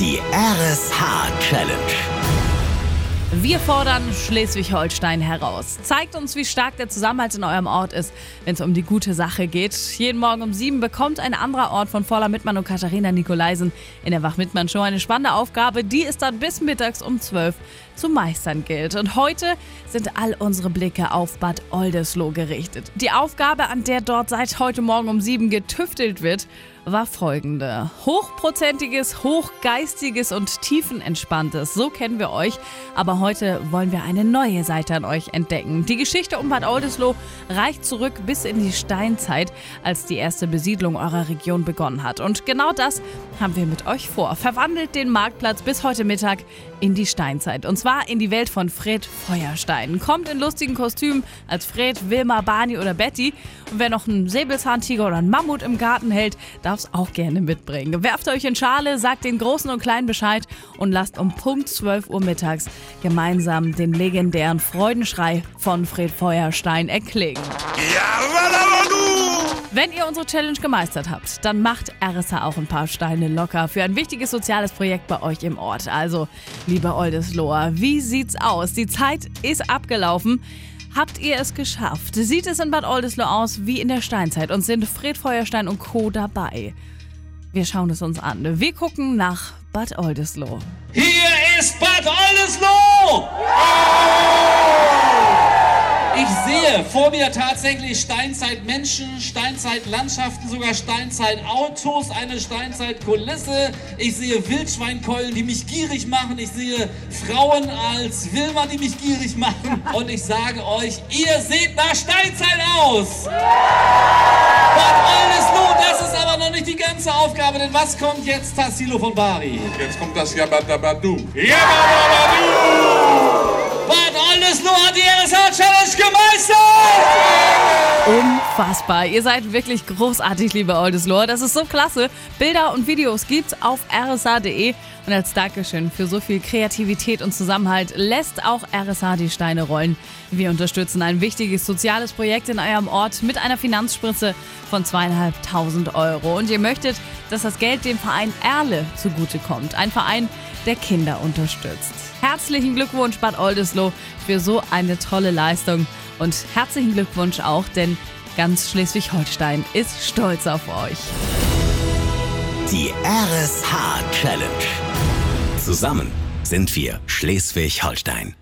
Die RSH-Challenge. Wir fordern Schleswig-Holstein heraus. Zeigt uns, wie stark der Zusammenhalt in eurem Ort ist, wenn es um die gute Sache geht. Jeden Morgen um sieben bekommt ein anderer Ort von Voller Mittmann und Katharina Nikolaisen in der Wach-Mittmann-Show eine spannende Aufgabe, die es dann bis mittags um zwölf zu meistern gilt. Und heute sind all unsere Blicke auf Bad Oldesloe gerichtet. Die Aufgabe, an der dort seit heute Morgen um sieben getüftelt wird, war folgende. Hochprozentiges, hochgeistiges und tiefenentspanntes. So kennen wir euch. Aber heute wollen wir eine neue Seite an euch entdecken. Die Geschichte um Bad Oldesloe reicht zurück bis in die Steinzeit, als die erste Besiedlung eurer Region begonnen hat. Und genau das haben wir mit euch vor. Verwandelt den Marktplatz bis heute Mittag in die Steinzeit. Und zwar in die Welt von Fred Feuerstein. Kommt in lustigen Kostümen als Fred, Wilma, Barney oder Betty. Und wer noch einen Säbelzahntiger oder einen Mammut im Garten hält, darf es auch gerne mitbringen. Werft euch in Schale, sagt den Großen und Kleinen Bescheid und lasst um Punkt 12 Uhr mittags gemeinsam den legendären Freudenschrei von Fred Feuerstein erklingen. Wenn ihr unsere Challenge gemeistert habt, dann macht RSA auch ein paar Steine locker für ein wichtiges soziales Projekt bei euch im Ort. Also, liebe Oldesloher, wie sieht's aus? Die Zeit ist abgelaufen. Habt ihr es geschafft? Sieht es in Bad Oldesloe aus wie in der Steinzeit und sind Fred Feuerstein und Co. dabei? Wir schauen es uns an. Wir gucken nach Bad Oldesloe. Hier ist Bad Oldesloe! Ich sehe vor mir tatsächlich Steinzeitmenschen, Steinzeitlandschaften, sogar Steinzeitautos, eine Steinzeitkulisse. Ich sehe Wildschweinkeulen, die mich gierig machen. Ich sehe Frauen als Wilma, die mich gierig machen. Und ich sage euch, ihr seht nach Steinzeit aus! Bad Oldesloe, das ist aber noch nicht die ganze Aufgabe, denn was kommt jetzt, Tassilo von Bari? Jetzt kommt das Yabadabadu. Bad Oldesloe hat die RSH-Challenge! Unfassbar. Ihr seid wirklich großartig, liebe Oldesloe. Das ist so klasse. Bilder und Videos gibt's auf rsa.de. Und als Dankeschön für so viel Kreativität und Zusammenhalt lässt auch RSA die Steine rollen. Wir unterstützen ein wichtiges soziales Projekt in eurem Ort mit einer Finanzspritze von zweieinhalbtausend Euro. Und ihr möchtet, dass das Geld dem Verein Erle zugutekommt. Ein Verein, der Kinder unterstützt. Herzlichen Glückwunsch, Bad Oldesloe, für so eine tolle Leistung. Und herzlichen Glückwunsch auch, denn ganz Schleswig-Holstein ist stolz auf euch. Die RSH-Challenge. Zusammen sind wir Schleswig-Holstein.